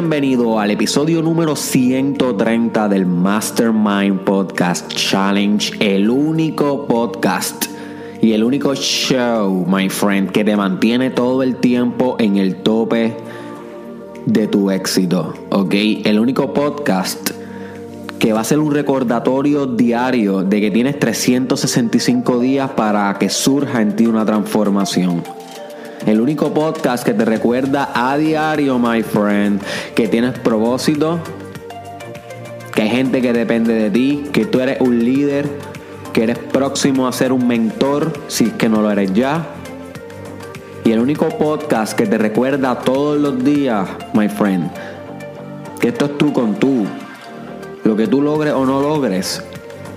bienvenido al episodio número 130 del Mastermind Podcast Challenge, el único podcast y el único show, my friend, que te mantiene todo el tiempo en el tope de tu éxito, ¿ok? El único podcast que va a ser un recordatorio diario de que tienes 365 días para que surja en ti una transformación. El único podcast que te recuerda a diario, my friend, que tienes propósito, que hay gente que depende de ti, que tú eres un líder, que eres próximo a ser un mentor, si es que no lo eres ya. Y el único podcast que te recuerda todos los días, my friend, que esto es tú con tú. Lo que tú logres o no logres,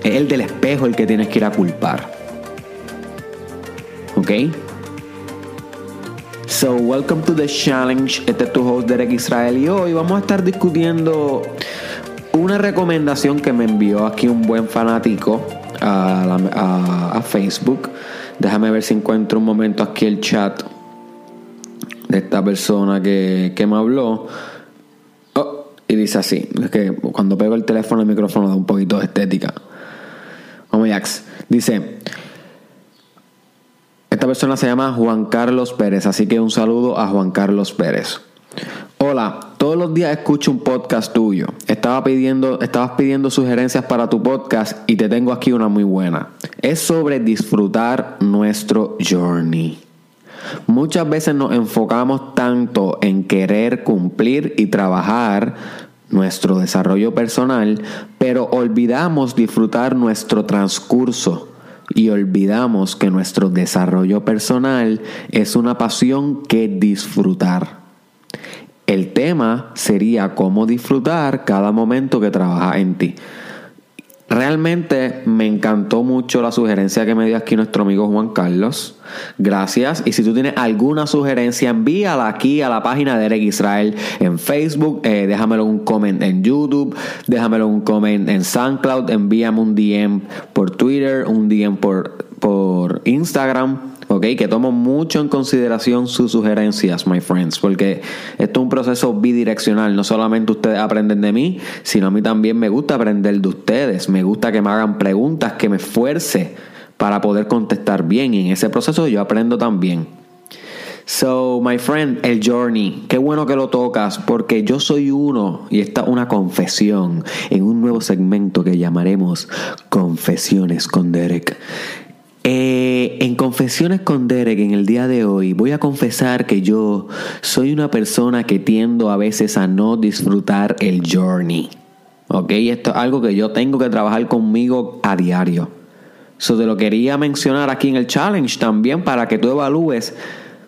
es el del espejo el que tienes que ir a culpar. ¿Ok? So, welcome to the challenge. Este es tu host Derek Israel y hoy vamos a estar discutiendo una recomendación que me envió aquí un buen fanático a, Facebook. Déjame ver si encuentro un momento aquí el chat de esta persona que, me habló. Oh, y dice así: es que cuando pego el teléfono, el micrófono da un poquito de estética. Vamos, Jax. Dice. Esta persona se llama Juan Carlos Pérez, así que un saludo a Juan Carlos Pérez. Hola, todos los días escucho un podcast tuyo. Estaba pidiendo, estabas pidiendo sugerencias para tu podcast y te tengo aquí una muy buena. Es sobre disfrutar nuestro journey. Muchas veces nos enfocamos tanto en querer cumplir y trabajar nuestro desarrollo personal, pero olvidamos disfrutar nuestro transcurso y olvidamos que nuestro desarrollo personal es una pasión que disfrutar. El tema sería cómo disfrutar cada momento que trabaja en ti. Realmente me encantó mucho la sugerencia que me dio aquí nuestro amigo Juan Carlos. Gracias. Y si tú tienes alguna sugerencia, envíala aquí a la página de Eric Israel en Facebook. Eh, déjamelo un comment en YouTube. Déjamelo un comment en SoundCloud. Envíame un DM por Twitter, un DM por, por Instagram. ¿Ok? Que tomo mucho en consideración sus sugerencias, my friends, porque esto es un proceso bidireccional. No solamente ustedes aprenden de mí, sino a mí también me gusta aprender de ustedes. Me gusta que me hagan preguntas, que me esfuerce para poder contestar bien. Y en ese proceso yo aprendo también. So, my friend, el journey, qué bueno que lo tocas, porque yo soy uno, y esta una confesión en un nuevo segmento que llamaremos Confesiones con Derek. Eh, en Confesiones con Derek en el día de hoy voy a confesar que yo soy una persona que tiendo a veces a no disfrutar el journey. ¿Ok? Esto es algo que yo tengo que trabajar conmigo a diario. Eso te lo quería mencionar aquí en el challenge también para que tú evalúes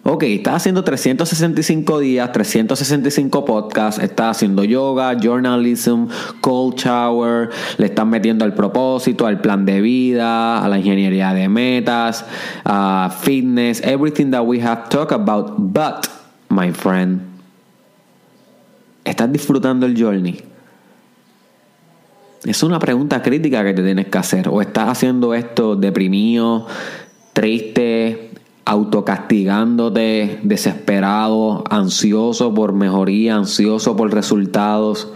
Ok, estás haciendo 365 días, 365 podcasts, estás haciendo yoga, journalism, cold shower, le estás metiendo al propósito, al plan de vida, a la ingeniería de metas, a fitness, everything that we have talked about. But, my friend, ¿estás disfrutando el journey? Es una pregunta crítica que te tienes que hacer. O estás haciendo esto deprimido, triste, autocastigándote, desesperado, ansioso por mejoría, ansioso por resultados,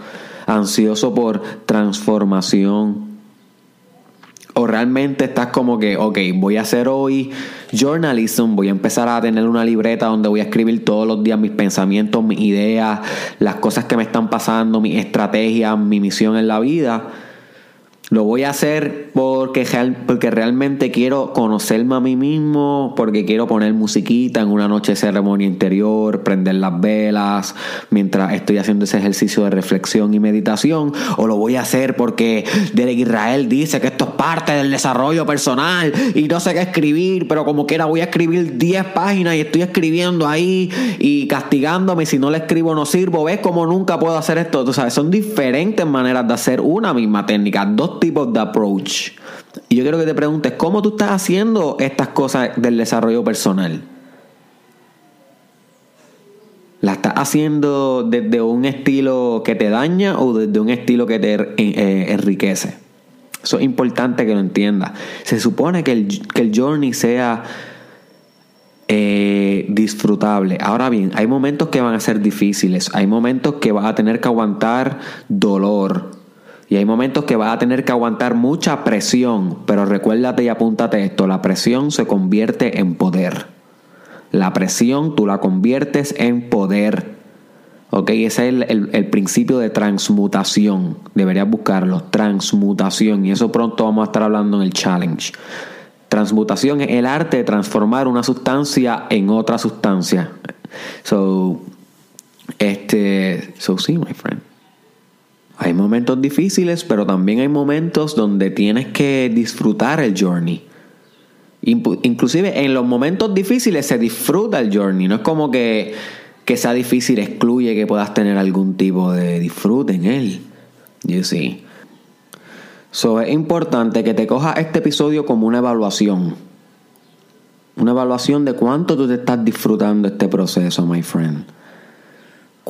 ansioso por transformación. O realmente estás como que, ok, voy a hacer hoy journalism, voy a empezar a tener una libreta donde voy a escribir todos los días mis pensamientos, mis ideas, las cosas que me están pasando, mis estrategias, mi misión en la vida lo voy a hacer porque, porque realmente quiero conocerme a mí mismo, porque quiero poner musiquita en una noche de ceremonia interior, prender las velas mientras estoy haciendo ese ejercicio de reflexión y meditación. O lo voy a hacer porque Derek Israel dice que esto es parte del desarrollo personal y no sé qué escribir, pero como quiera voy a escribir 10 páginas y estoy escribiendo ahí y castigándome. Si no le escribo no sirvo. ¿Ves cómo nunca puedo hacer esto? Tú sabes, son diferentes maneras de hacer una misma técnica. Dos tipos de approach. Y yo quiero que te preguntes, ¿cómo tú estás haciendo estas cosas del desarrollo personal? ¿La estás haciendo desde un estilo que te daña o desde un estilo que te eh, enriquece? Eso es importante que lo entiendas. Se supone que el, que el journey sea eh, disfrutable. Ahora bien, hay momentos que van a ser difíciles, hay momentos que vas a tener que aguantar dolor y hay momentos que vas a tener que aguantar mucha presión, pero recuérdate y apúntate esto, la presión se convierte en poder. La presión tú la conviertes en poder. Ok, ese es el, el, principio de transmutación. Deberías buscarlo, transmutación. Y eso pronto vamos a estar hablando en el challenge. Transmutación es el arte de transformar una sustancia en otra sustancia. So, este, so sí, my friend. Hay momentos difíciles, pero también hay momentos donde tienes que disfrutar el journey. Inclusive en los momentos difíciles se disfruta el journey. No es como que, que sea difícil excluye que puedas tener algún tipo de disfrute en él. You see. So, es importante que te cojas este episodio como una evaluación. Una evaluación de cuánto tú te estás disfrutando este proceso, my friend.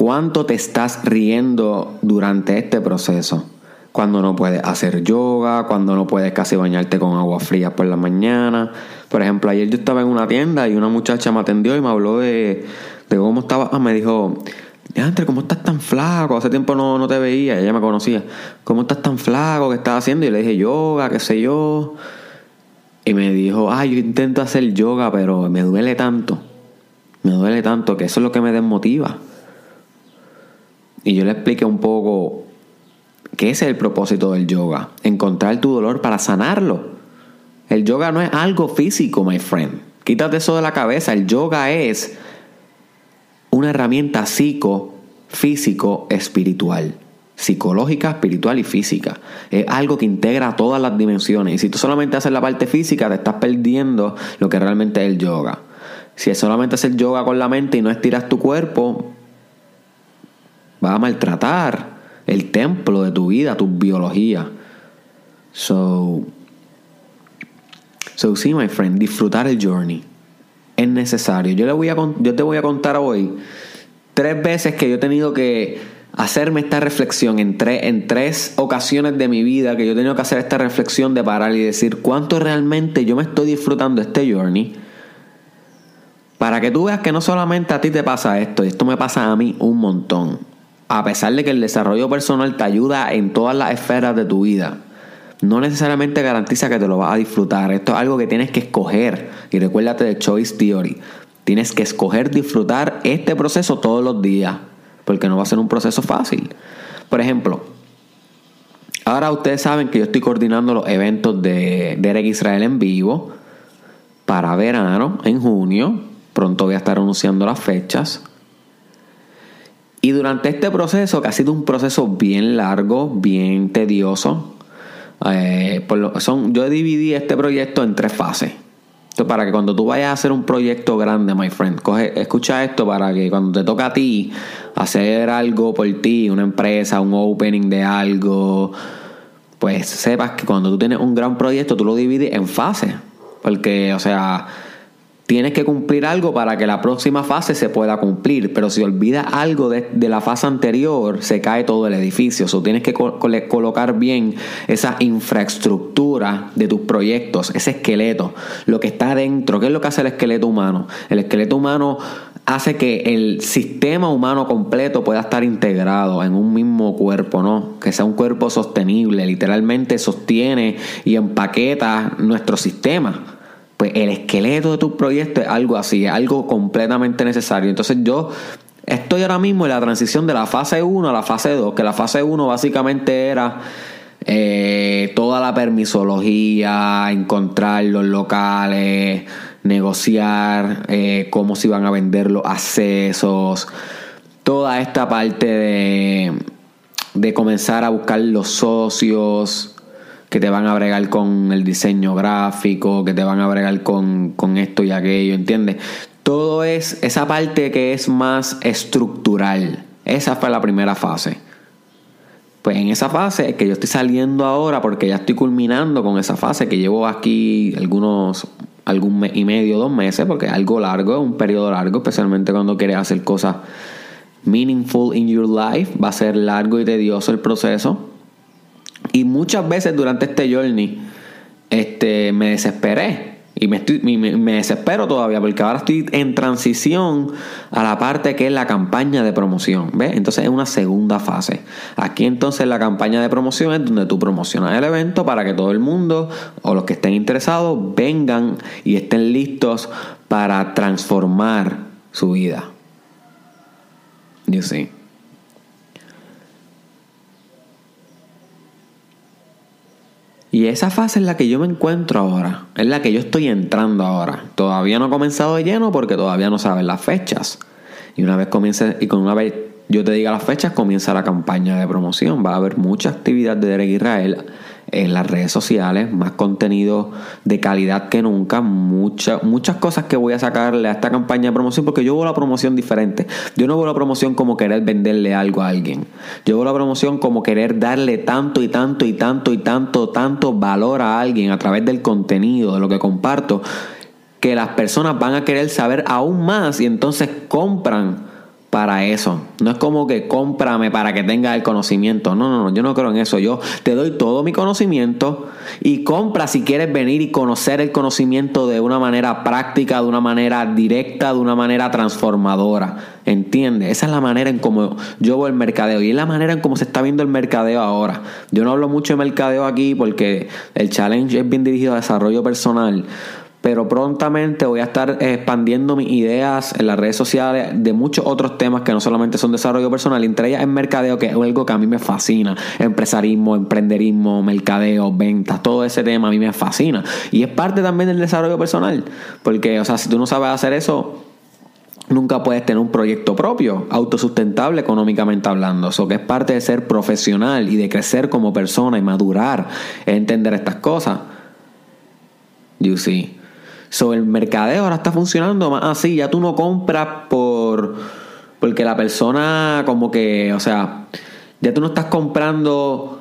Cuánto te estás riendo durante este proceso. Cuando no puedes hacer yoga, cuando no puedes casi bañarte con agua fría por la mañana. Por ejemplo, ayer yo estaba en una tienda y una muchacha me atendió y me habló de, de cómo estaba. Ah, me dijo, Diantre, ¿cómo estás tan flaco? Hace tiempo no, no te veía, ella me conocía. ¿Cómo estás tan flaco? ¿Qué estás haciendo? Y le dije, yoga, qué sé yo. Y me dijo, ay, yo intento hacer yoga, pero me duele tanto. Me duele tanto que eso es lo que me desmotiva. Y yo le expliqué un poco qué es el propósito del yoga. Encontrar tu dolor para sanarlo. El yoga no es algo físico, my friend. Quítate eso de la cabeza. El yoga es una herramienta psico, físico, espiritual. Psicológica, espiritual y física. Es algo que integra todas las dimensiones. Y si tú solamente haces la parte física, te estás perdiendo lo que realmente es el yoga. Si solamente hacer yoga con la mente y no estiras tu cuerpo, vas a maltratar el templo de tu vida, tu biología. So, so sí, my friend, disfrutar el journey es necesario. Yo, te voy a contar hoy tres veces que yo he tenido que hacerme esta reflexión en, en tres ocasiones de mi vida que yo he tenido que hacer esta reflexión de parar y decir cuánto realmente yo me estoy disfrutando este journey. Para que tú veas que no solamente a ti te pasa esto, esto me pasa a mí un montón. A pesar de que el desarrollo personal te ayuda en todas las esferas de tu vida no necesariamente garantiza que te lo vas a disfrutar. Esto es algo que tienes que escoger. Y recuérdate de Choice Theory. Tienes que escoger disfrutar este proceso todos los días. Porque no va a ser un proceso fácil. Por ejemplo, ahora ustedes saben que yo estoy coordinando los eventos de Derek Israel en vivo para verano, en junio. Pronto voy a estar anunciando las fechas. Y durante este proceso, que ha sido un proceso bien largo, bien tedioso, eh, son, yo dividí este proyecto en tres fases. Esto para que cuando tú vayas a hacer un proyecto grande, my friend, coge, escucha esto para que cuando te toca a ti hacer algo por ti, una empresa, un opening de algo, pues sepas que cuando tú tienes un gran proyecto, tú lo divides en fases. Porque, o sea, tienes que cumplir algo para que la próxima fase se pueda cumplir. Pero si olvidas algo de, la fase anterior, se cae todo el edificio. O tienes que colocar bien esa infraestructura de tus proyectos, ese esqueleto, lo que está dentro. ¿Qué es lo que hace el esqueleto humano? El esqueleto humano hace que el sistema humano completo pueda estar integrado en un mismo cuerpo, ¿no? Que sea un cuerpo sostenible, literalmente sostiene y empaqueta nuestro sistema pues el esqueleto de tu proyecto es algo así, es algo completamente necesario. Entonces yo estoy ahora mismo en la transición de la fase 1 a la fase 2, que la fase 1 básicamente era eh, toda la permisología, encontrar los locales, negociar eh, cómo se iban a vender los accesos, toda esta parte de, de comenzar a buscar los socios, que te van a bregar con el diseño gráfico, que te van a bregar con, esto y aquello, ¿entiendes? Todo es esa parte que es más estructural. Esa fue la primera fase. Pues en esa fase que yo estoy saliendo ahora, porque ya estoy culminando con esa fase que llevo aquí algunos, algún mes y medio, dos meses, porque es algo largo, es un periodo largo, especialmente cuando quieres hacer cosas meaningful in your life. Va a ser largo y tedioso el proceso. Y muchas veces durante este journey este, me desesperé. Y me, estoy, me, me, desespero todavía porque ahora estoy en transición a la parte que es la campaña de promoción. ¿Ves? Entonces es una segunda fase. Aquí entonces la campaña de promoción es donde tú promocionas el evento para que todo el mundo o los que estén interesados vengan y estén listos para transformar su vida. You see. Y esa fase es la que yo me encuentro ahora, es la que yo estoy entrando ahora. Todavía no he comenzado de lleno porque todavía no saben las fechas. Y una vez comience, y con una vez yo te diga las fechas, comienza la campaña de promoción. Va a haber mucha actividad de Derek Israel en las redes sociales, más contenido de calidad que nunca, muchas muchas cosas que voy a sacarle a esta campaña de promoción, porque yo veo la promoción diferente. Yo no veo la promoción como querer venderle algo a alguien. Yo veo la promoción como querer darle tanto y tanto y tanto y tanto, tanto valor a alguien a través del contenido, de lo que comparto, que las personas van a querer saber aún más y entonces compran para eso. No es como que cómprame para que tenga el conocimiento. No, no, no, yo no creo en eso. Yo te doy todo mi conocimiento y compra si quieres venir y conocer el conocimiento de una manera práctica, de una manera directa, de una manera transformadora. ¿Entiendes? Esa es la manera en cómo yo veo el mercadeo y es la manera en cómo se está viendo el mercadeo ahora. Yo no hablo mucho de mercadeo aquí porque el challenge es bien dirigido a desarrollo personal pero prontamente voy a estar expandiendo mis ideas en las redes sociales de muchos otros temas que no solamente son desarrollo personal, entre ellas en mercadeo, que es algo que a mí me fascina, empresarismo, emprenderismo, mercadeo, ventas, todo ese tema a mí me fascina. Y es parte también del desarrollo personal, porque, o sea, si tú no sabes hacer eso, nunca puedes tener un proyecto propio, autosustentable económicamente hablando. Eso que es parte de ser profesional y de crecer como persona y madurar, es entender estas cosas. You see. So, el mercadeo ahora está funcionando más así. Ya tú no compras por. Porque la persona, como que. O sea, ya tú no estás comprando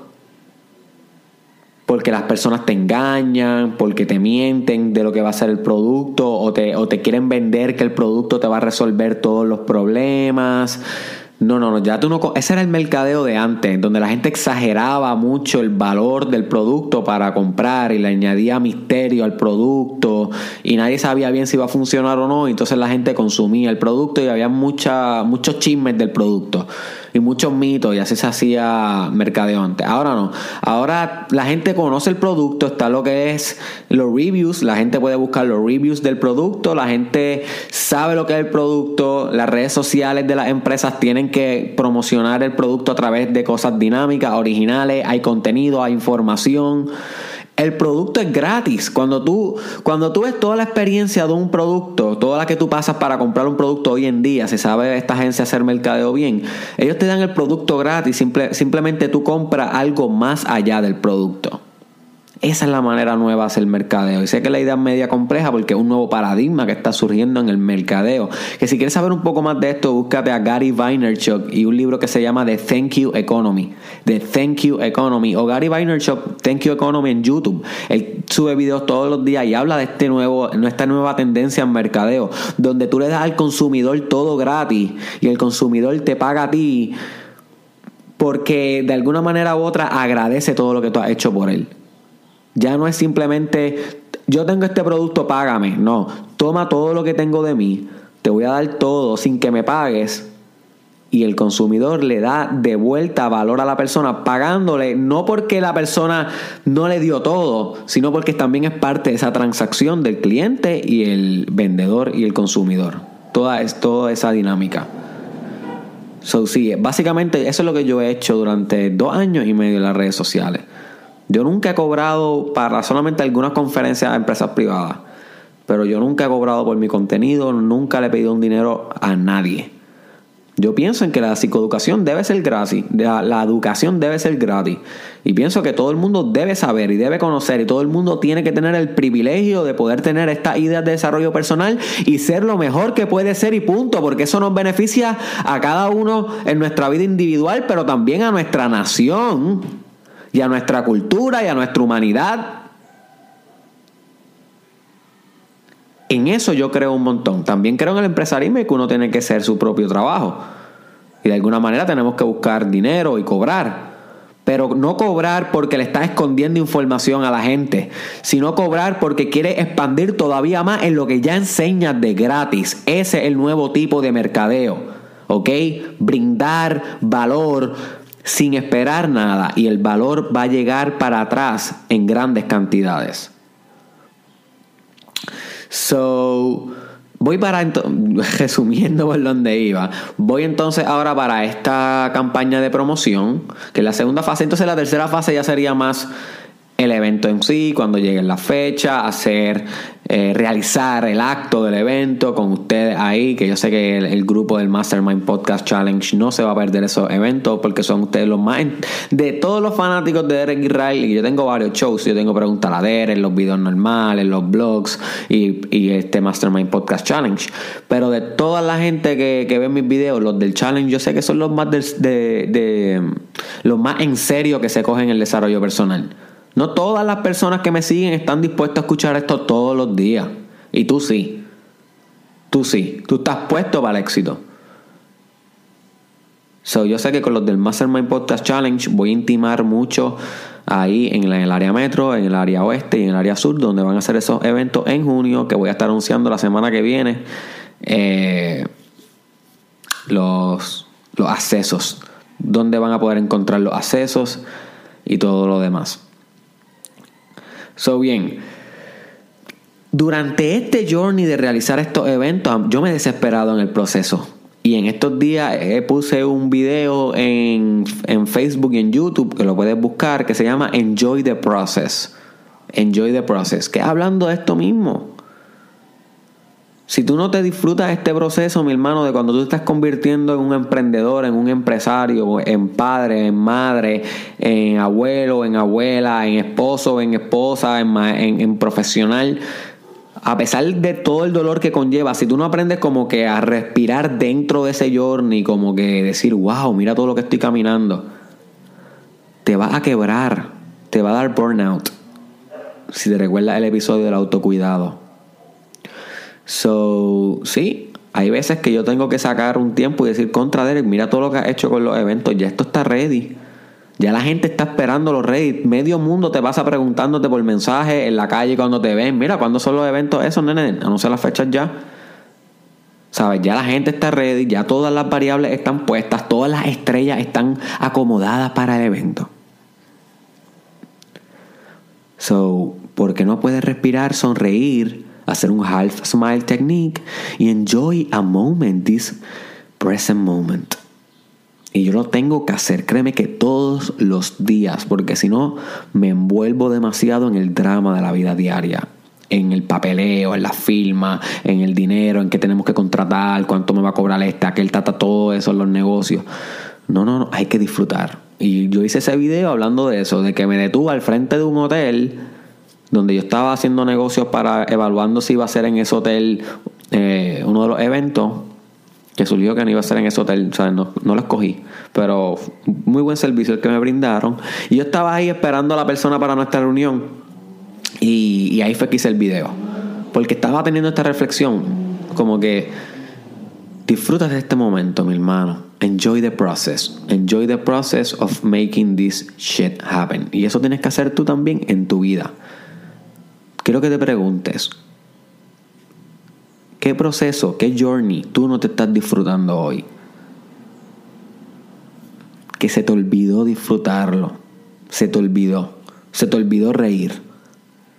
porque las personas te engañan, porque te mienten de lo que va a ser el producto, o te, o te quieren vender que el producto te va a resolver todos los problemas. No, no, no, ya tú no. Ese era el mercadeo de antes, donde la gente exageraba mucho el valor del producto para comprar y le añadía misterio al producto y nadie sabía bien si iba a funcionar o no. Entonces la gente consumía el producto y había mucha, muchos chismes del producto y muchos mitos y así se hacía mercadeo antes. Ahora no. Ahora la gente conoce el producto, está lo que es los reviews, la gente puede buscar los reviews del producto, la gente sabe lo que es el producto, las redes sociales de las empresas tienen que promocionar el producto a través de cosas dinámicas, originales, hay contenido, hay información. El producto es gratis. Cuando tú, cuando tú ves toda la experiencia de un producto, toda la que tú pasas para comprar un producto hoy en día, se sabe esta agencia hacer mercadeo bien, ellos te dan el producto gratis, simplemente tú compras algo más allá del producto. Esa es la manera nueva de hacer mercadeo. Y sé que la idea es media compleja porque es un nuevo paradigma que está surgiendo en el mercadeo. Que si quieres saber un poco más de esto, búscate a Gary Vaynerchuk y un libro que se llama The Thank You Economy. The Thank You Economy. O Gary Vaynerchuk, Thank You Economy en YouTube. Él sube videos todos los días y habla de este nuevo, esta nueva tendencia en mercadeo. Donde tú le das al consumidor todo gratis y el consumidor te paga a ti porque de alguna manera u otra agradece todo lo que tú has hecho por él. Ya no es simplemente, yo tengo este producto, págame. No, toma todo lo que tengo de mí, te voy a dar todo sin que me pagues. Y el consumidor le da de vuelta valor a la persona, pagándole, no porque la persona no le dio todo, sino porque también es parte de esa transacción del cliente y el vendedor y el consumidor. Toda, es, toda esa dinámica. So, sí, básicamente eso es lo que yo he hecho durante dos años y medio en las redes sociales. Yo nunca he cobrado para solamente algunas conferencias a empresas privadas, pero yo nunca he cobrado por mi contenido, nunca le he pedido un dinero a nadie. Yo pienso en que la psicoeducación debe ser gratis, la, educación debe ser gratis. Y pienso que todo el mundo debe saber y debe conocer y todo el mundo tiene que tener el privilegio de poder tener estas ideas de desarrollo personal y ser lo mejor que puede ser y punto, porque eso nos beneficia a cada uno en nuestra vida individual, pero también a nuestra nación y a nuestra cultura y a nuestra humanidad. En eso yo creo un montón. También creo en el empresarismo y que uno tiene que hacer su propio trabajo. Y de alguna manera tenemos que buscar dinero y cobrar. pero no cobrar porque le estás escondiendo información a la gente, sino cobrar porque quieres expandir todavía más en lo que ya enseñas de gratis. Ese es el nuevo tipo de mercadeo, ¿ok? Brindar valor sin esperar nada y el valor va a llegar para atrás en grandes cantidades. So, Voy para, resumiendo por donde iba, voy entonces ahora para esta campaña de promoción, que es la segunda fase, entonces la tercera fase ya sería más el evento en sí, cuando llegue la fecha, hacer, eh, realizar el acto del evento con ustedes ahí, que yo sé que el, grupo del Mastermind Podcast Challenge no se va a perder esos eventos porque son ustedes los más... De todos los fanáticos de Derek Israel, y yo tengo varios shows, yo tengo preguntas a Derek, los videos normales, los blogs y, este Mastermind Podcast Challenge. Pero de toda la gente que, que ve mis videos, los del challenge, yo sé que son los más de, de los más en serio que se cogen el desarrollo personal. No todas las personas que me siguen están dispuestas a escuchar esto todos los días. Y tú sí. Tú sí. Tú estás puesto para el éxito. So, yo sé que con los del Mastermind Podcast Challenge voy a intimar mucho ahí en, el área metro, en el área oeste y en el área sur, donde van a hacer esos eventos en junio, que voy a estar anunciando la semana que viene. Eh, los, los accesos. Dónde van a poder encontrar los accesos y todo lo demás. So bien, durante este journey de realizar estos eventos, yo me he desesperado en el proceso. Y en estos días eh, puse un video en, en, Facebook y en YouTube que lo puedes buscar que se llama Enjoy the Process. Enjoy the Process. Que hablando de esto mismo. Si tú no te disfrutas este proceso, mi hermano, de cuando tú estás convirtiendo en un emprendedor, en un empresario, en padre, en madre, en abuelo, en abuela, en esposo, en esposa, en, en profesional, a pesar de todo el dolor que conlleva, si tú no aprendes como que a respirar dentro de ese journey, como que decir, wow, mira todo lo que estoy caminando, te va a quebrar, te va a dar burnout. Si te recuerdas el episodio del autocuidado. So, sí, hay veces que yo tengo que sacar un tiempo y decir contra Derek, mira todo lo que has hecho con los eventos, ya esto está ready. Ya la gente está esperando los ready. Medio mundo te pasa preguntándote por mensaje en la calle cuando te ven. Mira, ¿cuándo son los eventos esos, nene? sé las fechas ya. ¿Sabes? Ya la gente está ready, ya todas las variables están puestas, todas las estrellas están acomodadas para el evento. So, ¿por qué no puedes respirar, sonreír? Hacer un half smile technique y enjoy a moment, this present moment. Y yo lo tengo que hacer, créeme que todos los días, porque si no me envuelvo demasiado en el drama de la vida diaria, en el papeleo, en la firma, en el dinero, en que tenemos que contratar, cuánto me va a cobrar este, aquel tata, todo eso en los negocios. No, no, no, hay que disfrutar. Y yo hice ese video hablando de eso, de que me detuve al frente de un hotel donde yo estaba haciendo negocios para evaluando si iba a ser en ese hotel eh, uno de los eventos que surgió que no iba a ser en ese hotel, o sea, no, no lo escogí, pero muy buen servicio el que me brindaron. Y yo estaba ahí esperando a la persona para nuestra reunión y, ahí fue que hice el video, porque estaba teniendo esta reflexión, como que disfruta de este momento, mi hermano. Enjoy the process. Enjoy the process of making this shit happen. Y eso tienes que hacer tú también en tu vida quiero que te preguntes, ¿qué proceso, qué journey tú no te estás disfrutando hoy? Que se te olvidó disfrutarlo, se te olvidó, se te olvidó reír,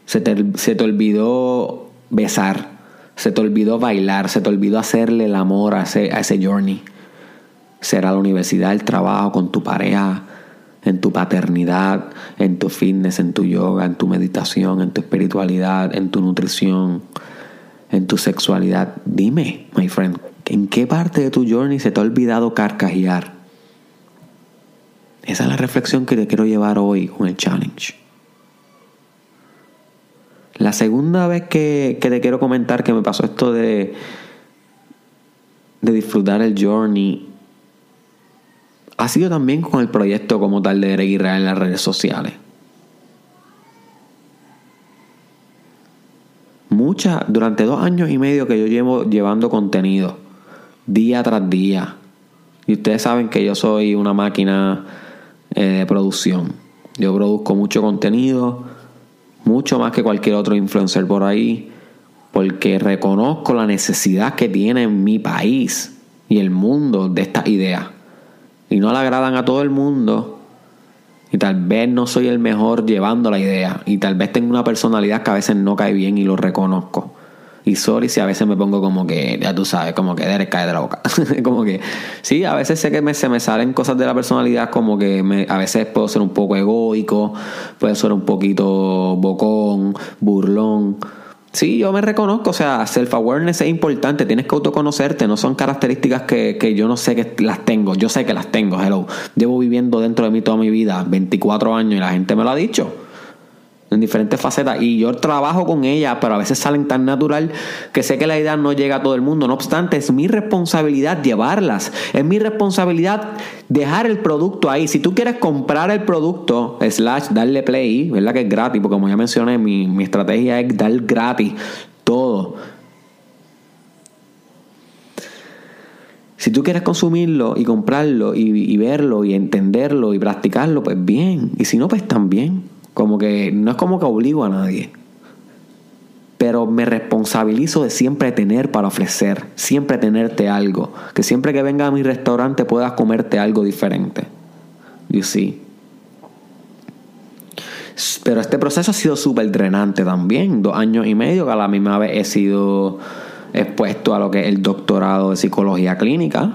se te, se te olvidó besar, se te olvidó bailar, se te olvidó hacerle el amor a ese, a ese journey. Será la universidad, el trabajo, con tu pareja, en tu paternidad, en tu fitness, en tu yoga, en tu meditación, en tu espiritualidad, en tu nutrición, en tu sexualidad. Dime, my friend, ¿en qué parte de tu journey se te ha olvidado carcajear? Esa es la reflexión que te quiero llevar hoy con el challenge. La segunda vez que, que te quiero comentar que me pasó esto de, de disfrutar el journey ha sido también con el proyecto como tal de Eric Israel en las redes sociales. Muchas, durante dos años y medio que yo llevo llevando contenido, día tras día. Y ustedes saben que yo soy una máquina eh, de producción. Yo produzco mucho contenido, mucho más que cualquier otro influencer por ahí, porque reconozco la necesidad que tiene mi país y el mundo de estas ideas. Y no le agradan a todo el mundo. Y tal vez no soy el mejor llevando la idea. Y tal vez tengo una personalidad que a veces no cae bien y lo reconozco. Y sorry si a veces me pongo como que, ya tú sabes, como que Derek cae de la boca. como que, sí, a veces sé que me, se me salen cosas de la personalidad, como que me, a veces puedo ser un poco egoico, puedo ser un poquito bocón, burlón. Sí, yo me reconozco, o sea, self-awareness es importante, tienes que autoconocerte, no son características que, que, yo no sé que las tengo, yo sé que las tengo, hello. Llevo viviendo dentro de mí toda mi vida, 24 años, y la gente me lo ha dicho en diferentes facetas y yo trabajo con ella, pero a veces salen tan natural que sé que la idea no llega a todo el mundo. No obstante, es mi responsabilidad llevarlas, es mi responsabilidad dejar el producto ahí. Si tú quieres comprar el producto, slash, darle play, ¿verdad? Que es gratis, porque como ya mencioné, mi, mi estrategia es dar gratis todo. Si tú quieres consumirlo y comprarlo y, y verlo y entenderlo y practicarlo, pues bien. Y si no, pues también. Como que no es como que obligo a nadie. Pero me responsabilizo de siempre tener para ofrecer, siempre tenerte algo. Que siempre que venga a mi restaurante puedas comerte algo diferente. You see. Pero este proceso ha sido súper drenante también. Dos años y medio que a la misma vez he sido expuesto a lo que es el doctorado de psicología clínica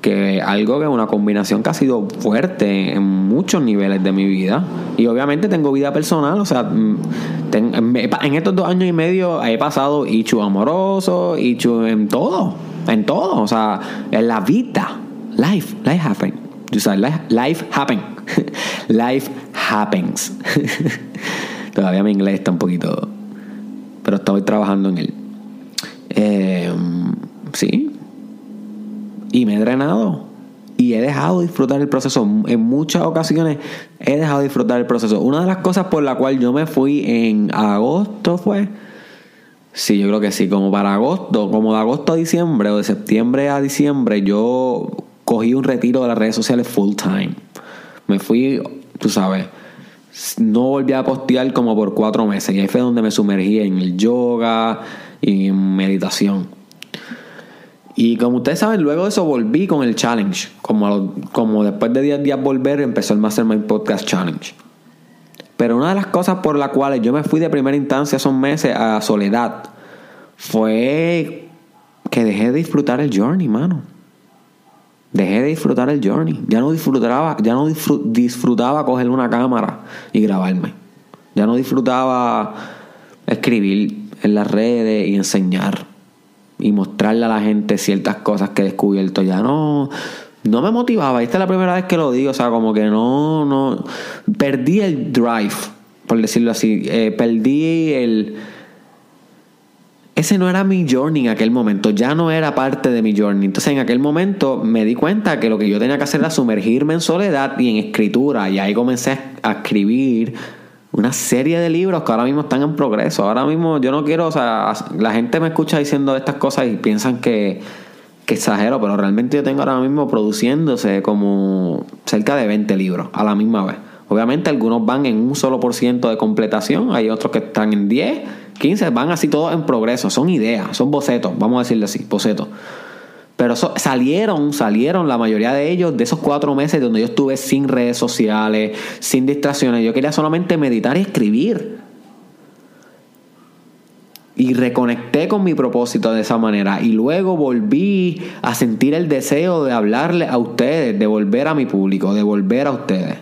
que algo que es una combinación que ha sido fuerte en muchos niveles de mi vida. Y obviamente tengo vida personal, o sea, mm, en estos dos años y medio he pasado Ichu amoroso, Ichu en todo, en todo, o sea, en la vida. Life, life happen. life, life happen. life happens. Todavía mi inglés está un poquito, pero estoy trabajando en él. Eh, sí, y me he drenado. Y he dejado de disfrutar el proceso. En muchas ocasiones he dejado de disfrutar el proceso. Una de las cosas por la cual yo me fui en agosto fue. Sí, yo creo que sí. Como para agosto, como de agosto a diciembre o de septiembre a diciembre, yo cogí un retiro de las redes sociales full time. Me fui, tú sabes, no volví a postear como por cuatro meses. Y ahí fue donde me sumergí en el yoga y en meditación. Y como ustedes saben, luego de eso volví con el challenge. Como, como después de 10 días volver, empezó el Mastermind Podcast Challenge. Pero una de las cosas por las cuales yo me fui de primera instancia son meses a soledad fue que dejé de disfrutar el journey, mano. Dejé de disfrutar el journey. Ya no disfrutaba, ya no disfrutaba coger una cámara y grabarme. Ya no disfrutaba escribir en las redes y enseñar y mostrarle a la gente ciertas cosas que he descubierto. Ya no, no me motivaba. Esta es la primera vez que lo digo. O sea, como que no, no. Perdí el drive, por decirlo así. Eh, perdí el. Ese no era mi journey en aquel momento, ya no era parte de mi journey. Entonces en aquel momento me di cuenta que lo que yo tenía que hacer era sumergirme en soledad y en escritura. Y ahí comencé a escribir una serie de libros que ahora mismo están en progreso. Ahora mismo yo no quiero, o sea, la gente me escucha diciendo estas cosas y piensan que, que exagero, pero realmente yo tengo ahora mismo produciéndose como cerca de 20 libros a la misma vez. Obviamente algunos van en un solo por ciento de completación, hay otros que están en 10, 15, van así todos en progreso, son ideas, son bocetos, vamos a decirle así, bocetos. Pero salieron, salieron la mayoría de ellos de esos cuatro meses donde yo estuve sin redes sociales, sin distracciones. Yo quería solamente meditar y escribir. Y reconecté con mi propósito de esa manera. Y luego volví a sentir el deseo de hablarle a ustedes, de volver a mi público, de volver a ustedes.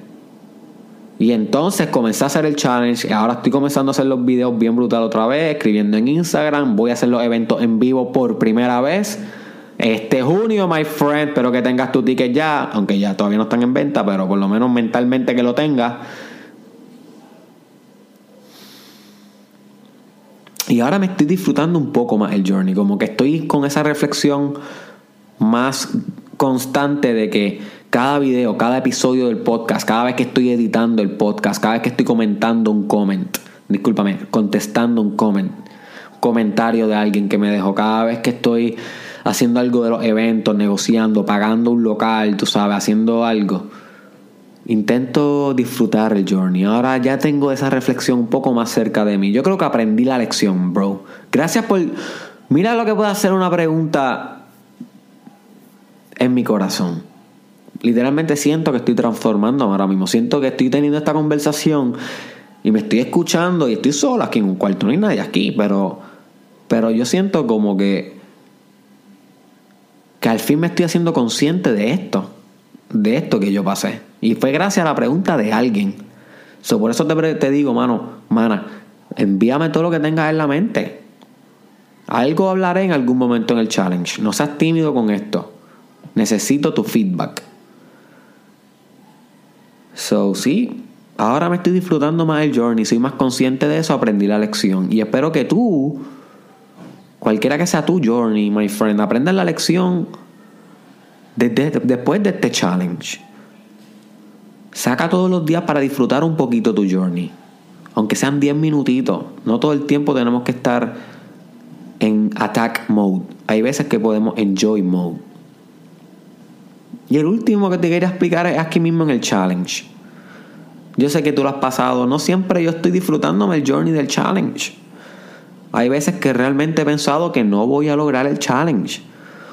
Y entonces comencé a hacer el challenge. Ahora estoy comenzando a hacer los videos bien brutal otra vez, escribiendo en Instagram. Voy a hacer los eventos en vivo por primera vez. Este junio, my friend, espero que tengas tu ticket ya, aunque ya todavía no están en venta, pero por lo menos mentalmente que lo tengas. Y ahora me estoy disfrutando un poco más el journey, como que estoy con esa reflexión más constante de que cada video, cada episodio del podcast, cada vez que estoy editando el podcast, cada vez que estoy comentando un comment, discúlpame, contestando un comment, comentario de alguien que me dejó, cada vez que estoy haciendo algo de los eventos, negociando, pagando un local, tú sabes, haciendo algo. intento disfrutar el journey. Ahora ya tengo esa reflexión un poco más cerca de mí. Yo creo que aprendí la lección, bro. Gracias por... Mira lo que puede hacer una pregunta en mi corazón. Literalmente siento que estoy transformando ahora mismo. Siento que estoy teniendo esta conversación y me estoy escuchando y estoy solo aquí en un cuarto. No hay nadie aquí, pero, pero yo siento como que, que al fin me estoy haciendo consciente de esto. De esto que yo pasé. Y fue gracias a la pregunta de alguien. por eso te, te digo, mano, mana, envíame todo lo que tengas en la mente. Algo hablaré en algún momento en el challenge. No seas tímido con esto. Necesito tu feedback. So, sí, ahora me estoy disfrutando más del journey, soy más consciente de eso, aprendí la lección. Y espero que tú, cualquiera que sea tu journey, my friend, aprendas la lección después de este challenge. Saca todos los días para disfrutar un poquito tu journey. Aunque sean 10 minutitos. No todo el tiempo tenemos que estar en attack mode. Hay veces que podemos enjoy mode. Y el último que te quería explicar es aquí mismo en el challenge. Yo sé que tú lo has pasado. No siempre yo estoy disfrutándome el journey del challenge. Hay veces que realmente he pensado que no voy a lograr el challenge.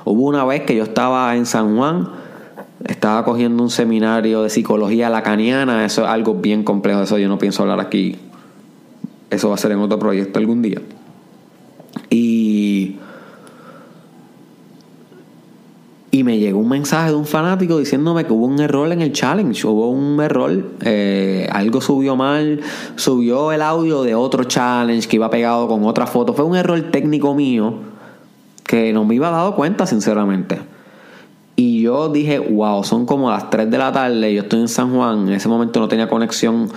Hubo una vez que yo estaba en San Juan, estaba cogiendo un seminario de psicología lacaniana. Eso es algo bien complejo. Eso yo no pienso hablar aquí. Eso va a ser en otro proyecto algún día. Y Y me llegó un mensaje de un fanático diciéndome que hubo un error en el challenge, hubo un error, eh, algo subió mal, subió el audio de otro challenge que iba pegado con otra foto. Fue un error técnico mío que no me iba dado cuenta, sinceramente. Y yo dije, wow, son como las 3 de la tarde, yo estoy en San Juan, en ese momento no tenía conexión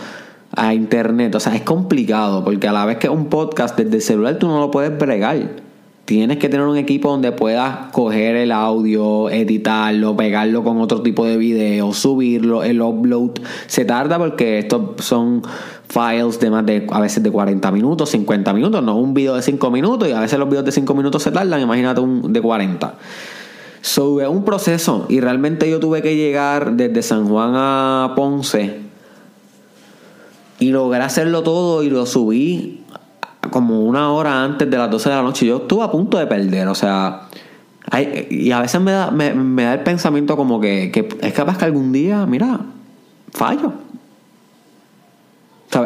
a internet. O sea, es complicado porque a la vez que es un podcast desde el celular tú no lo puedes bregar tienes que tener un equipo donde puedas coger el audio, editarlo, pegarlo con otro tipo de video, subirlo, el upload. Se tarda porque estos son files de más de a veces de 40 minutos, 50 minutos, no un video de 5 minutos y a veces los videos de 5 minutos se tardan, imagínate un de 40. So, un proceso y realmente yo tuve que llegar desde San Juan a Ponce y logré hacerlo todo y lo subí como una hora antes de las 12 de la noche. Yo estuve a punto de perder, o sea. y a veces me da, me, da el pensamiento como que, es capaz que algún día, mira, fallo.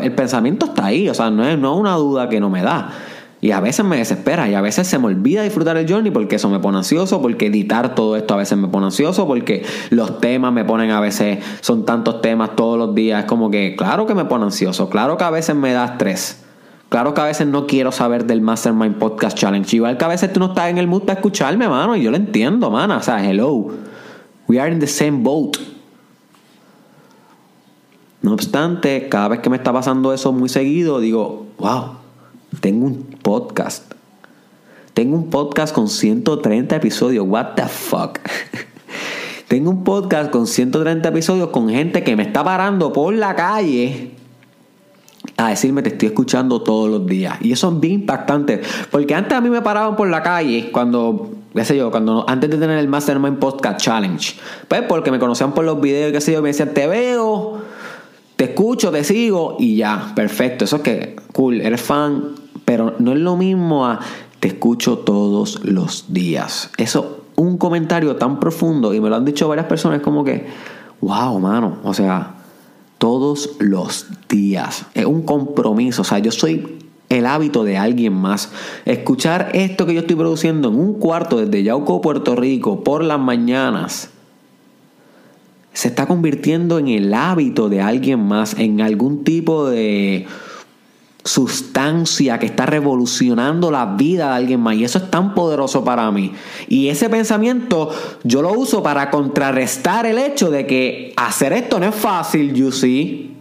el pensamiento está ahí, o sea, no es, no es una duda que no me da. Y a veces me desespera y a veces se me olvida disfrutar el journey porque eso me pone ansioso, porque editar todo esto a veces me pone ansioso, porque los temas me ponen a veces, son tantos temas todos los días, es como que claro que me pone ansioso, claro que a veces me da estrés. Claro que a veces no quiero saber del Mastermind Podcast Challenge. Igual que a veces tú no estás en el mood para escucharme, mano. Y yo lo entiendo, mano. O sea, hello. We are in the same boat. No obstante, cada vez que me está pasando eso muy seguido, digo, wow, tengo un podcast. Tengo un podcast con 130 episodios. What the fuck? tengo un podcast con 130 episodios con gente que me está parando por la calle a decirme te estoy escuchando todos los días. Y eso es bien impactante. Porque antes a mí me paraban por la calle cuando, qué sé yo, cuando antes de tener el Mastermind Podcast Challenge. Pues porque me conocían por los videos, qué sé yo, me decían, te veo, te escucho, te sigo y ya, perfecto. Eso es que, cool, eres fan, pero no es lo mismo a te escucho todos los días. Eso, un comentario tan profundo, y me lo han dicho varias personas, como que, wow, mano, o sea todos los días. Es un compromiso. O sea, yo soy el hábito de alguien más. Escuchar esto que yo estoy produciendo en un cuarto desde Yauco, Puerto Rico, por las mañanas, se está convirtiendo en el hábito de alguien más, en algún tipo de sustancia que está revolucionando la vida de alguien más. Y eso es tan poderoso para mí. Y ese pensamiento yo lo uso para contrarrestar el hecho de que hacer esto no es fácil, you see.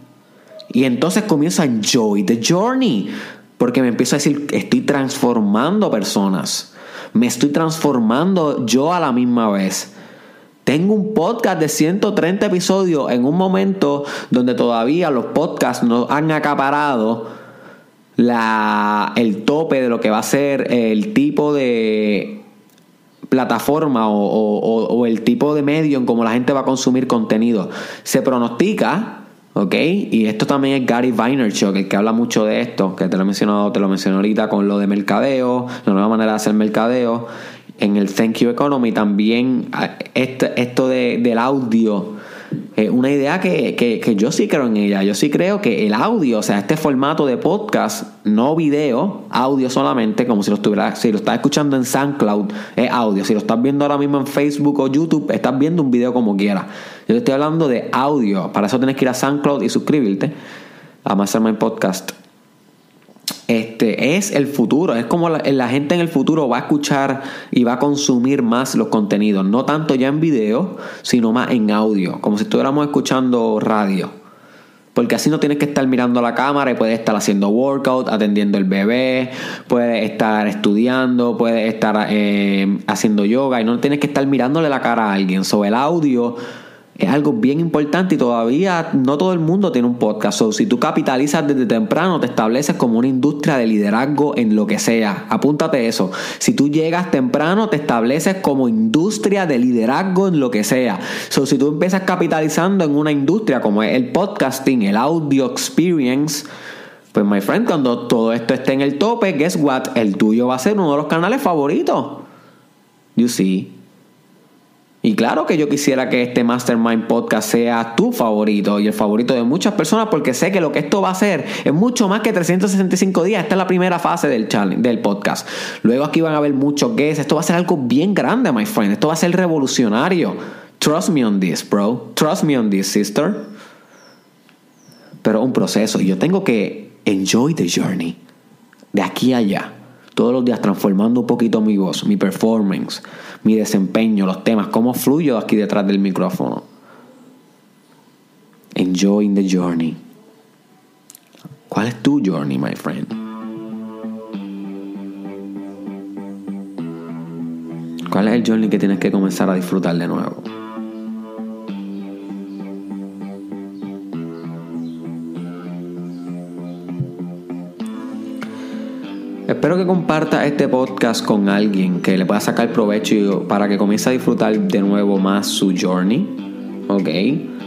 Y entonces comienzo a enjoy the journey. Porque me empiezo a decir, estoy transformando personas. Me estoy transformando yo a la misma vez. Tengo un podcast de 130 episodios en un momento donde todavía los podcasts no han acaparado la, el tope de lo que va a ser el tipo de plataforma o, el tipo de medio en cómo la gente va a consumir contenido se pronostica, ¿ok? Y esto también es Gary Vaynerchuk, el que habla mucho de esto, que te lo he mencionado, te lo mencioné ahorita con lo de mercadeo, la nueva manera de hacer mercadeo. En el Thank You Economy también esto, esto de, del audio una idea que, yo sí creo en ella. Yo sí creo que el audio, o sea, este formato de podcast, no video, audio solamente, como si lo estuviera, si lo estás escuchando en SoundCloud, es audio. Si lo estás viendo ahora mismo en Facebook o YouTube, estás viendo un video como quieras. Yo te estoy hablando de audio. Para eso tienes que ir a SoundCloud y suscribirte a Mastermind Podcast este, es el futuro, es como la, gente en el futuro va a escuchar y va a consumir más los contenidos, no tanto ya en video, sino más en audio, como si estuviéramos escuchando radio. Porque así no tienes que estar mirando la cámara y puedes estar haciendo workout, atendiendo el bebé, puedes estar estudiando, puedes estar eh, haciendo yoga y no tienes que estar mirándole la cara a alguien. Sobre el audio es algo bien importante y todavía no todo el mundo tiene un podcast. So, si tú capitalizas desde temprano, te estableces como una industria de liderazgo en lo que sea. Apúntate eso. Si tú llegas temprano, te estableces como industria de liderazgo en lo que sea. So, si tú empiezas capitalizando en una industria como es el podcasting, el audio experience, pues, my friend, cuando todo esto esté en el tope, guess what? El tuyo va a ser uno de los canales favoritos. You see. Y claro que yo quisiera que este Mastermind Podcast sea tu favorito y el favorito de muchas personas porque sé que lo que esto va a hacer es mucho más que 365 días. Esta es la primera fase del challenge, del podcast. Luego aquí van a haber muchos guests. Esto va a ser algo bien grande, my friend. Esto va a ser revolucionario. Trust me on this, bro. Trust me on this, sister. Pero un proceso. Y yo tengo que enjoy the journey. De aquí a allá. Todos los días transformando un poquito mi voz, mi performance mi desempeño, los temas, cómo fluyo aquí detrás del micrófono. Enjoying the journey. ¿Cuál es tu journey, my friend? ¿Cuál es el journey que tienes que comenzar a disfrutar de nuevo? Espero que comparta este podcast con alguien que le pueda sacar provecho para que comience a disfrutar de nuevo más su journey. Ok.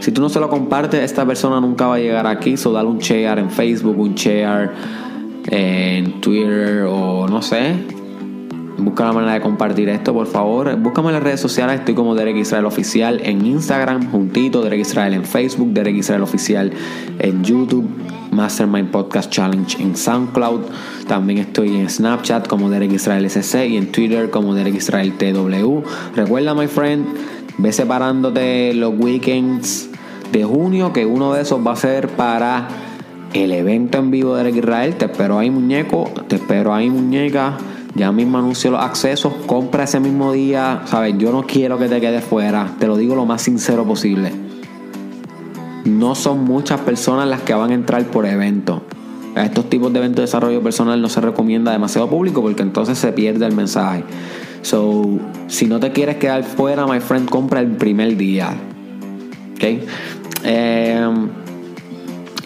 Si tú no se lo compartes, esta persona nunca va a llegar aquí. So dale un share en Facebook, un share en Twitter o no sé. Busca la manera de compartir esto, por favor. Búscame en las redes sociales. Estoy como Derek Israel Oficial en Instagram, juntito. Derek Israel en Facebook. Derek Israel Oficial en YouTube. Mastermind Podcast Challenge en SoundCloud. También estoy en Snapchat como Derek Israel SC y en Twitter como Derek Israel TW. Recuerda, my friend, ve separándote los weekends de junio, que uno de esos va a ser para el evento en vivo de Derek Israel. Te espero ahí, muñeco. Te espero ahí, muñeca. Ya mismo anuncio los accesos. Compra ese mismo día. Sabes, yo no quiero que te quedes fuera. Te lo digo lo más sincero posible no son muchas personas las que van a entrar por evento. A estos tipos de eventos de desarrollo personal no se recomienda demasiado público porque entonces se pierde el mensaje. So, si no te quieres quedar fuera, my friend, compra el primer día. ¿Ok? Em,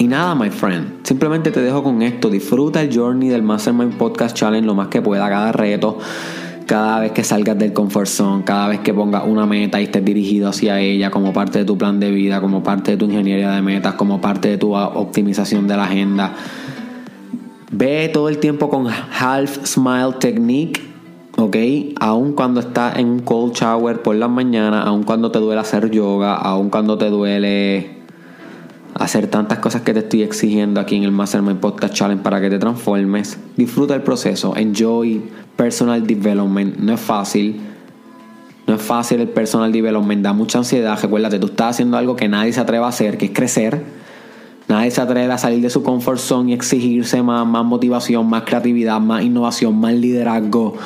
y nada, my friend. Simplemente te dejo con esto. Disfruta el journey del Mastermind Podcast Challenge lo más que pueda, cada reto cada vez que salgas del comfort zone, cada vez que pongas una meta y estés dirigido hacia ella como parte de tu plan de vida, como parte de tu ingeniería de metas, como parte de tu optimización de la agenda. Ve todo el tiempo con half smile technique, ¿ok? Aun cuando estás en un cold shower por la mañana, aun cuando te duele hacer yoga, aun cuando te duele hacer tantas cosas que te estoy exigiendo aquí en el Mastermind Podcast Challenge para que te transformes. Disfruta el proceso, enjoy personal development. No es fácil. No es fácil el personal development, da mucha ansiedad. Recuérdate, tú estás haciendo algo que nadie se atreve a hacer, que es crecer. Nadie se atreve a salir de su comfort zone y exigirse más, más motivación, más creatividad, más innovación, más liderazgo.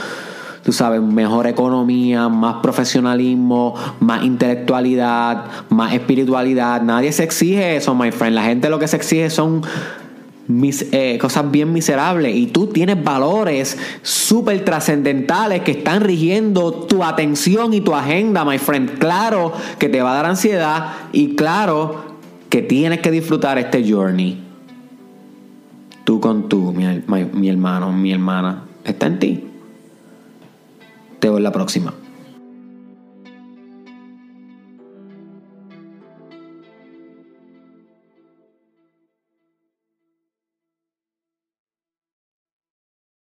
Tú sabes, mejor economía, más profesionalismo, más intelectualidad, más espiritualidad. Nadie se exige eso, my friend. La gente lo que se exige son eh, cosas bien miserables y tú tienes valores súper trascendentales que están rigiendo tu atención y tu agenda, my friend. Claro que te va a dar ansiedad y claro que tienes que disfrutar este journey. Tú con tú, mi, mi hermano, mi hermana, está en ti. Te veo en la próxima.